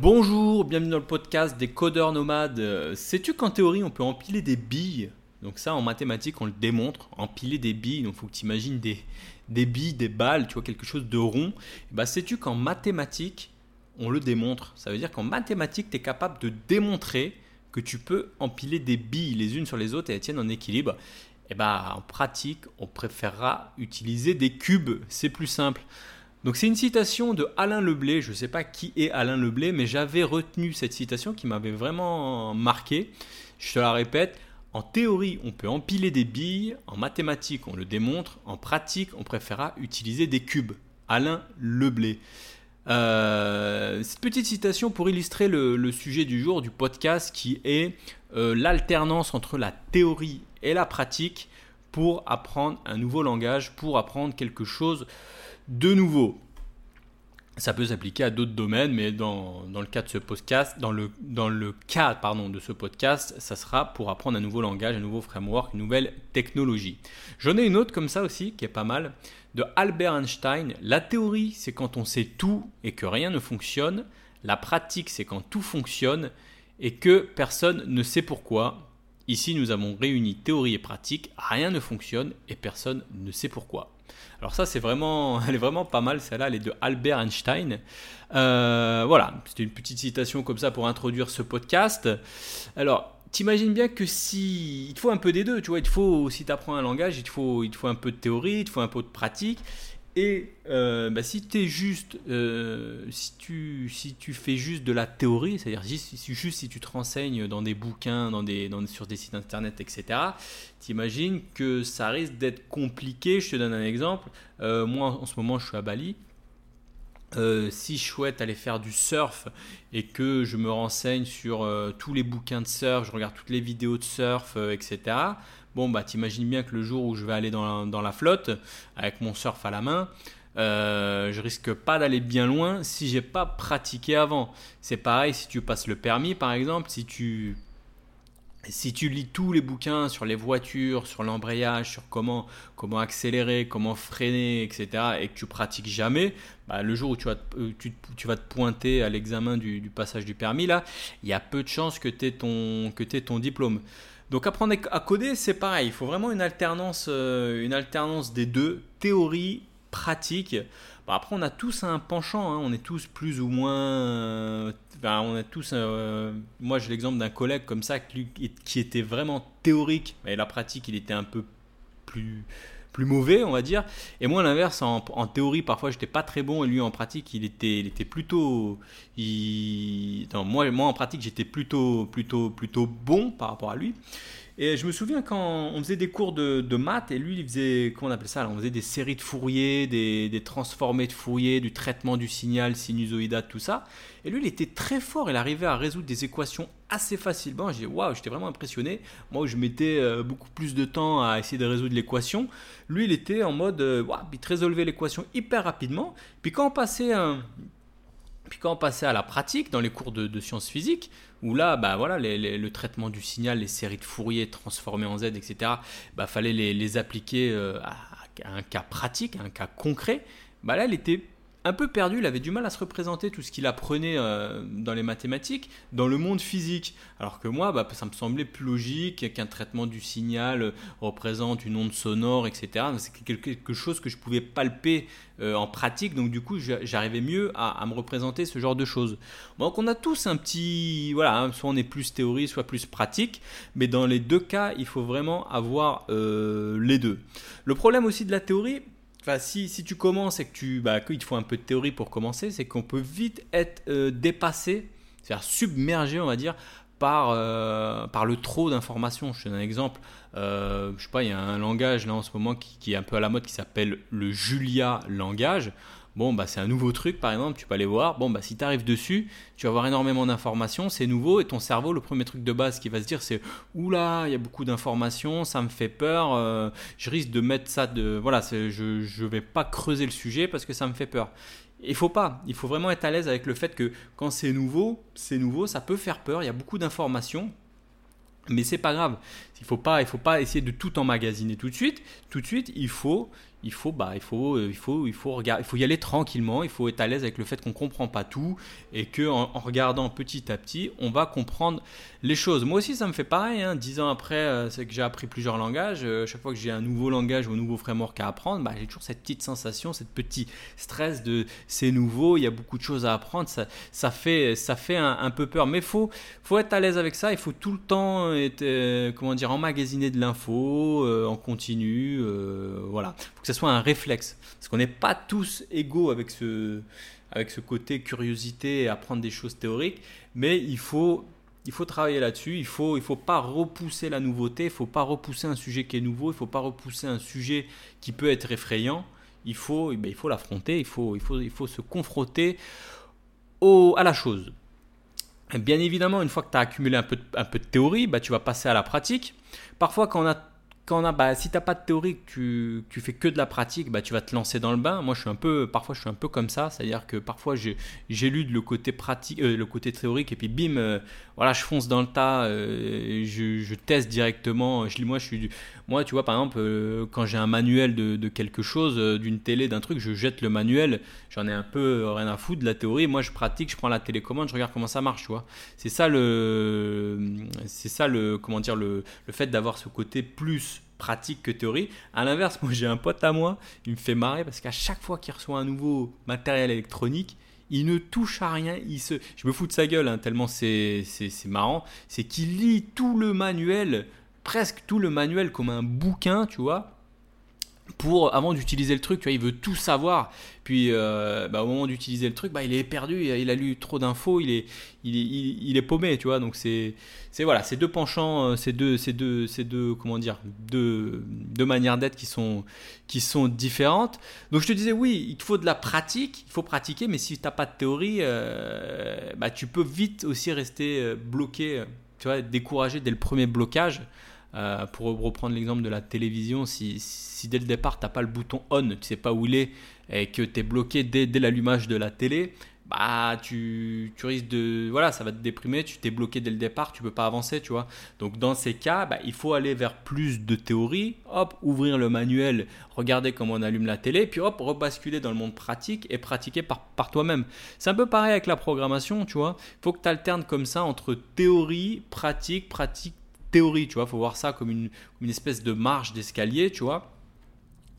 Bonjour, bienvenue dans le podcast des codeurs nomades. Euh, Sais-tu qu'en théorie on peut empiler des billes? Donc ça en mathématiques on le démontre, empiler des billes, donc faut que tu imagines des, des billes, des balles, tu vois quelque chose de rond. Bah, Sais-tu qu'en mathématiques on le démontre? Ça veut dire qu'en mathématiques tu es capable de démontrer que tu peux empiler des billes les unes sur les autres et elles tiennent en équilibre. Et bah en pratique on préférera utiliser des cubes, c'est plus simple. Donc c'est une citation de Alain Leblé, je ne sais pas qui est Alain Leblé, mais j'avais retenu cette citation qui m'avait vraiment marqué. Je te la répète, en théorie on peut empiler des billes, en mathématiques on le démontre, en pratique on préférera utiliser des cubes. Alain Leblé. Euh, cette petite citation pour illustrer le, sujet du jour du podcast qui est euh, l'alternance entre la théorie et la pratique pour apprendre un nouveau langage, pour apprendre quelque chose de nouveau. Ça peut s'appliquer à d'autres domaines, mais dans, le cas de ce podcast, ça sera pour apprendre un nouveau langage, un nouveau framework, une nouvelle technologie. J'en ai une autre comme ça aussi, qui est pas mal, de Albert Einstein. La théorie, c'est quand on sait tout et que rien ne fonctionne. La pratique, c'est quand tout fonctionne et que personne ne sait pourquoi. Ici, nous avons réuni théorie et pratique, rien ne fonctionne et personne ne sait pourquoi. Alors ça, c'est vraiment, elle est vraiment pas mal, celle-là, elle est de Albert Einstein. Euh, voilà, c'était une petite citation comme ça pour introduire ce podcast. Alors, t'imagines bien que si il te faut un peu des deux, tu vois, il te faut si tu un langage, il faut il te faut un peu de théorie, il te faut un peu de pratique. Et euh, bah, si es juste, euh, si, tu, si tu fais juste de la théorie, c'est-à-dire juste, si tu te renseignes dans des bouquins, dans des, dans, sur des sites internet, etc., t'imagines que ça risque d'être compliqué. Je te donne un exemple. Euh, moi, en ce moment, je suis à Bali. si je souhaite aller faire du surf et que je me renseigne sur tous les bouquins de surf, je regarde toutes les vidéos de surf, etc., bon, bah, t'imagines bien que le jour où je vais aller dans la, flotte, avec mon surf à la main, euh, je risque pas d'aller bien loin si j'ai pas pratiqué avant. C'est pareil si tu passes le permis, par exemple, si tu si tu lis tous les bouquins sur les voitures, sur l'embrayage, sur comment, comment accélérer, comment freiner, etc., et que tu pratiques jamais, bah, le jour où tu vas, te, euh, tu, vas te pointer à l'examen du, passage du permis, là, il y a peu de chances que tu aies, ton diplôme. Donc apprendre à coder, c'est pareil. Il faut vraiment une alternance, euh, une alternance des deux, théorie, pratique. après, on a tous un penchant. Hein. On est tous plus ou moins. Euh, on a tous. Euh, moi, j'ai l'exemple d'un collègue comme ça qui, qui était vraiment théorique, mais la pratique, il était un peu plus plus mauvais, on va dire. Et moi, l'inverse, en, théorie, parfois, j'étais pas très bon, et lui, en pratique, il était, il était plutôt. Il... moi, moi, en pratique, j'étais plutôt, plutôt, plutôt bon par rapport à lui. Et je me souviens quand on faisait des cours de, maths, et lui, il faisait, comment on appelle ça On faisait des séries de Fourier, des, des, transformés de Fourier, du traitement du signal sinusoïdal, tout ça. Et lui, il était très fort, il arrivait à résoudre des équations assez facilement. J'ai waouh, j'étais vraiment impressionné. Moi, je mettais euh, beaucoup plus de temps à essayer de résoudre l'équation. Lui, il était en mode, euh, waouh, il résolvait l'équation hyper rapidement. Puis quand on passait un puis quand on passait à la pratique dans les cours de, sciences physiques, où là, bah voilà, le traitement du signal, les séries de Fourier transformées en Z, etc., bah fallait les, appliquer euh, à, un cas pratique, à un cas concret. Bah là, elle était un peu perdu, il avait du mal à se représenter tout ce qu'il apprenait euh, dans les mathématiques, dans le monde physique. Alors que moi, bah, ça me semblait plus logique qu'un traitement du signal représente une onde sonore, etc. C'est quelque chose que je pouvais palper euh, en pratique, donc du coup, j'arrivais mieux à, me représenter ce genre de choses. Donc on a tous un petit... Voilà, hein, soit on est plus théorie, soit plus pratique, mais dans les deux cas, il faut vraiment avoir euh, les deux. Le problème aussi de la théorie, si, tu commences et que tu, bah, qu'il te faut un peu de théorie pour commencer, c'est qu'on peut vite être euh, dépassé, c'est-à-dire submergé, on va dire, par, euh, par le trop d'informations. Je te donne un exemple. Euh, je sais pas, il y a un langage là en ce moment qui est un peu à la mode qui s'appelle le Julia langage. Bon, bah, c'est un nouveau truc, par exemple, tu peux aller voir. Bon, bah, si tu arrives dessus, tu vas avoir énormément d'informations, c'est nouveau, et ton cerveau, le premier truc de base qui va se dire, c'est Oula, il y a beaucoup d'informations, ça me fait peur, euh, je risque de mettre ça de. Voilà, je ne vais pas creuser le sujet parce que ça me fait peur. Il faut pas, il faut vraiment être à l'aise avec le fait que quand c'est nouveau, c'est nouveau, ça peut faire peur, il y a beaucoup d'informations. Mais c'est pas grave. Il faut pas, il faut pas essayer de tout emmagasiner tout de suite. Tout de suite, il faut, il faut, bah, il faut, euh, il faut, il faut regarder, il faut y aller tranquillement. Il faut être à l'aise avec le fait qu'on comprend pas tout et que en, regardant petit à petit, on va comprendre les choses. Moi aussi, ça me fait pareil. Hein. Dix ans après, euh, c'est que j'ai appris plusieurs langages. Euh, chaque fois que j'ai un nouveau langage ou un nouveau framework à apprendre, bah, j'ai toujours cette petite sensation, cette petit stress de c'est nouveau. Il y a beaucoup de choses à apprendre. Ça, fait, ça fait un, peu peur. Mais faut, faut être à l'aise avec ça. Il faut tout le temps être, comment dire, emmagasiner de l'info en continu. voilà que ce soit un réflexe. Parce qu'on n'est pas tous égaux avec ce, avec ce côté curiosité et apprendre des choses théoriques, mais il faut, il faut travailler là-dessus. Il faut, il faut pas repousser la nouveauté, il faut pas repousser un sujet qui est nouveau, il faut pas repousser un sujet qui peut être effrayant. Il faut, eh ben, faut l'affronter, il faut, il, faut, il faut se confronter au, à la chose. bien évidemment, une fois que tu as accumulé un peu, de, un peu de théorie, bah, tu vas passer à la pratique. Parfois, quand on a quand on a, bah, si t'as pas de théorie, que tu, tu fais que de la pratique, bah, tu vas te lancer dans le bain. Moi, je suis un peu, parfois, je suis un peu comme ça, c'est-à-dire que parfois, j'ai lu le côté pratique, euh, le côté théorique, et puis bim, euh, voilà, je fonce dans le tas, euh, je, teste directement. Je, moi, je suis, moi, tu vois, par exemple, quand j'ai un manuel de, de quelque chose, d'une télé, d'un truc, je jette le manuel. J'en ai un peu rien à foutre de la théorie. Moi, je pratique, je prends la télécommande, je regarde comment ça marche, tu vois. C'est ça le, c'est ça le, comment dire, le, le fait d'avoir ce côté plus pratique que théorie. À l'inverse, moi j'ai un pote à moi, il me fait marrer parce qu'à chaque fois qu'il reçoit un nouveau matériel électronique, il ne touche à rien. Il se... Je me fous de sa gueule, hein, tellement c'est marrant. C'est qu'il lit tout le manuel, presque tout le manuel comme un bouquin, tu vois pour avant d'utiliser le truc, tu vois, il veut tout savoir. Puis euh, bah, au moment d'utiliser le truc, bah, il est perdu, il a lu trop d'infos, il est, il est, il, est paumé, tu vois. Donc c'est, c'est voilà, ces deux penchants, euh, ces deux, ces deux, ces deux, comment dire, deux, deux manières d'être qui sont, qui sont différentes. Donc je te disais, oui, il te faut de la pratique, il faut pratiquer, mais si tu n'as pas de théorie, euh, bah, tu peux vite aussi rester bloqué, tu vois, découragé dès le premier blocage. Euh, pour reprendre l'exemple de la télévision, si, dès le départ tu n'as pas le bouton on, tu sais pas où il est et que tu es bloqué dès, dès l'allumage de la télé, bah tu, risques de voilà ça va te déprimer tu t'es bloqué dès le départ tu peux pas avancer tu vois. Donc dans ces cas bah, il faut aller vers plus de théorie hop ouvrir le manuel regarder comment on allume la télé puis hop rebasculer dans le monde pratique et pratiquer par, toi-même. C'est un peu pareil avec la programmation tu vois. Il faut que tu alternes comme ça entre théorie pratique pratique théorie, tu vois. faut voir ça comme une, espèce de marche d'escalier, tu vois.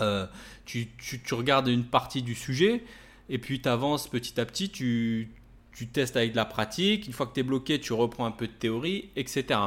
Euh, tu, regardes une partie du sujet et puis tu avances petit à petit, tu, tu, testes avec de la pratique. Une fois que tu es bloqué, tu reprends un peu de théorie, etc.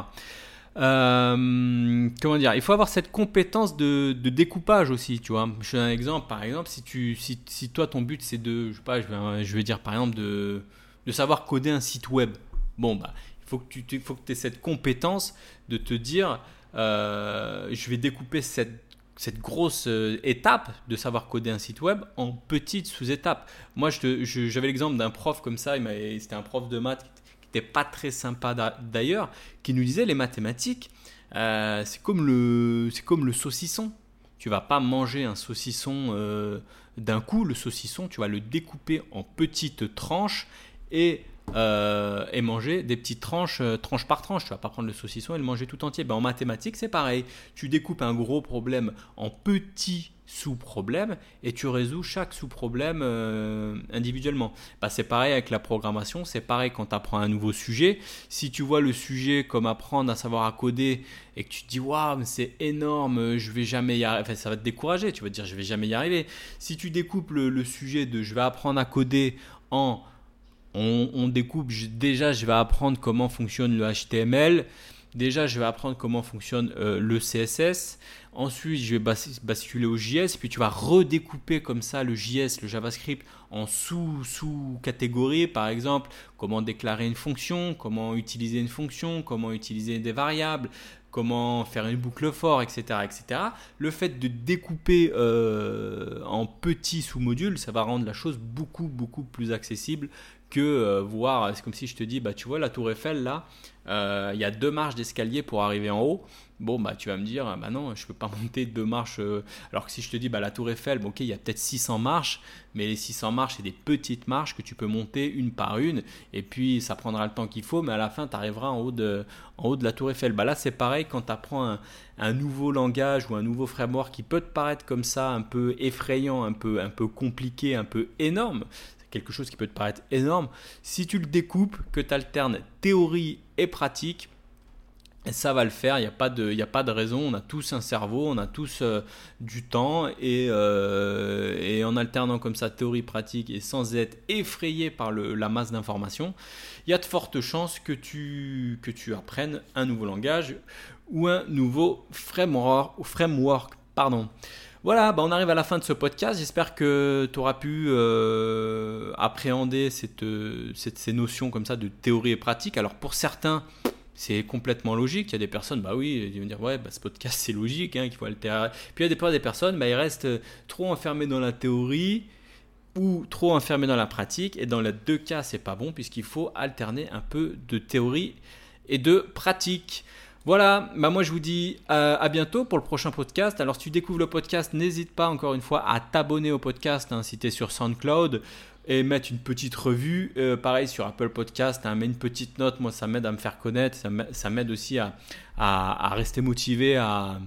Euh, comment dire Il faut avoir cette compétence de, découpage aussi, tu vois. Je fais un exemple, par exemple, si, tu, si, toi ton but c'est de, je sais pas, je vais, je vais dire par exemple de, de savoir coder un site web. Bon, bah, faut que tu faut que aies cette compétence de te dire euh, je vais découper cette, cette grosse euh, étape de savoir coder un site web en petites sous-étapes. Moi, j'avais l'exemple d'un prof comme ça, c'était un prof de maths qui n'était pas très sympa d'ailleurs, qui nous disait les mathématiques, euh, c'est comme, le, comme le saucisson. Tu vas pas manger un saucisson d'un coup, le saucisson, tu vas le découper en petites tranches et euh, et manger des petites tranches, euh, tranche par tranche. Tu vas pas prendre le saucisson et le manger tout entier. Ben, en mathématiques, c'est pareil. Tu découpes un gros problème en petits sous-problèmes et tu résous chaque sous-problème euh, individuellement. Ben, c'est pareil avec la programmation, c'est pareil quand tu apprends un nouveau sujet. Si tu vois le sujet comme apprendre à savoir à coder et que tu te dis waouh, c'est énorme, je vais jamais y arriver, ça va te décourager, tu vas te dire je vais jamais y arriver. Si tu découpes le sujet de je vais apprendre à coder en on, découpe, déjà je vais apprendre comment fonctionne le HTML, déjà je vais apprendre comment fonctionne euh, le CSS, ensuite je vais basculer au JS, puis tu vas redécouper comme ça le JS, le JavaScript en sous-catégories, par exemple comment déclarer une fonction, comment utiliser une fonction, comment utiliser des variables, comment faire une boucle fort, etc. etc. Le fait de découper euh, en petits sous-modules, ça va rendre la chose beaucoup, beaucoup plus accessible que voir, c'est comme si je te dis, bah tu vois la tour Eiffel là, il y a deux marches d'escalier pour arriver en haut. Bon, bah, tu vas me dire, bah non, je peux pas monter deux marches. Euh, alors que si je te dis, bah, la Tour Eiffel, bon, ok, il y a peut-être 600 marches, mais les 600 marches, c'est des petites marches que tu peux monter une par une, et puis ça prendra le temps qu'il faut, mais à la fin, tu arriveras en haut, de, en haut de la Tour Eiffel. Bah, là, c'est pareil quand tu apprends un, un, nouveau langage ou un nouveau framework qui peut te paraître comme ça, un peu effrayant, un peu, un peu compliqué, un peu énorme. Quelque chose qui peut te paraître énorme. Si tu le découpes, que tu alternes théorie et pratique, ça va le faire, il n'y a, pas de, a pas de raison, on a tous un cerveau, on a tous euh, du temps, et, euh, et, en alternant comme ça théorie pratique et sans être effrayé par la masse d'informations, il y a de fortes chances que tu, que tu apprennes un nouveau langage ou un nouveau framework. framework pardon. Voilà, bah on arrive à la fin de ce podcast. J'espère que tu auras pu euh, appréhender cette, ces notions comme ça de théorie et pratique. Alors pour certains, c'est complètement logique. Il y a des personnes, bah oui, ils vont dire, ouais, bah, ce podcast c'est logique, hein, qu'il faut altérer. Puis il y a des, personnes, bah, ils restent trop enfermés dans la théorie ou trop enfermés dans la pratique. Et dans les deux cas, c'est pas bon puisqu'il faut alterner un peu de théorie et de pratique. Voilà, bah moi je vous dis euh, à bientôt pour le prochain podcast. Alors si tu découvres le podcast, n'hésite pas encore une fois à t'abonner au podcast hein, si tu es sur SoundCloud et mettre une petite revue. Euh, pareil sur Apple Podcast, hein, mets une petite note, moi ça m'aide à me faire connaître, ça m'aide aussi à, à, rester motivé à,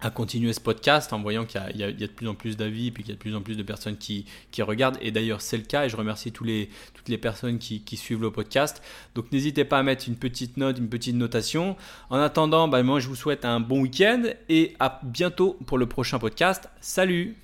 à continuer ce podcast en voyant qu'il y, a de plus en plus d'avis et puis qu'il y a de plus en plus de personnes qui, qui regardent. Et d'ailleurs, c'est le cas et je remercie tous les, toutes les personnes qui, qui suivent le podcast. Donc n'hésitez pas à mettre une petite note, une petite notation. En attendant, bah, moi je vous souhaite un bon week-end et à bientôt pour le prochain podcast. Salut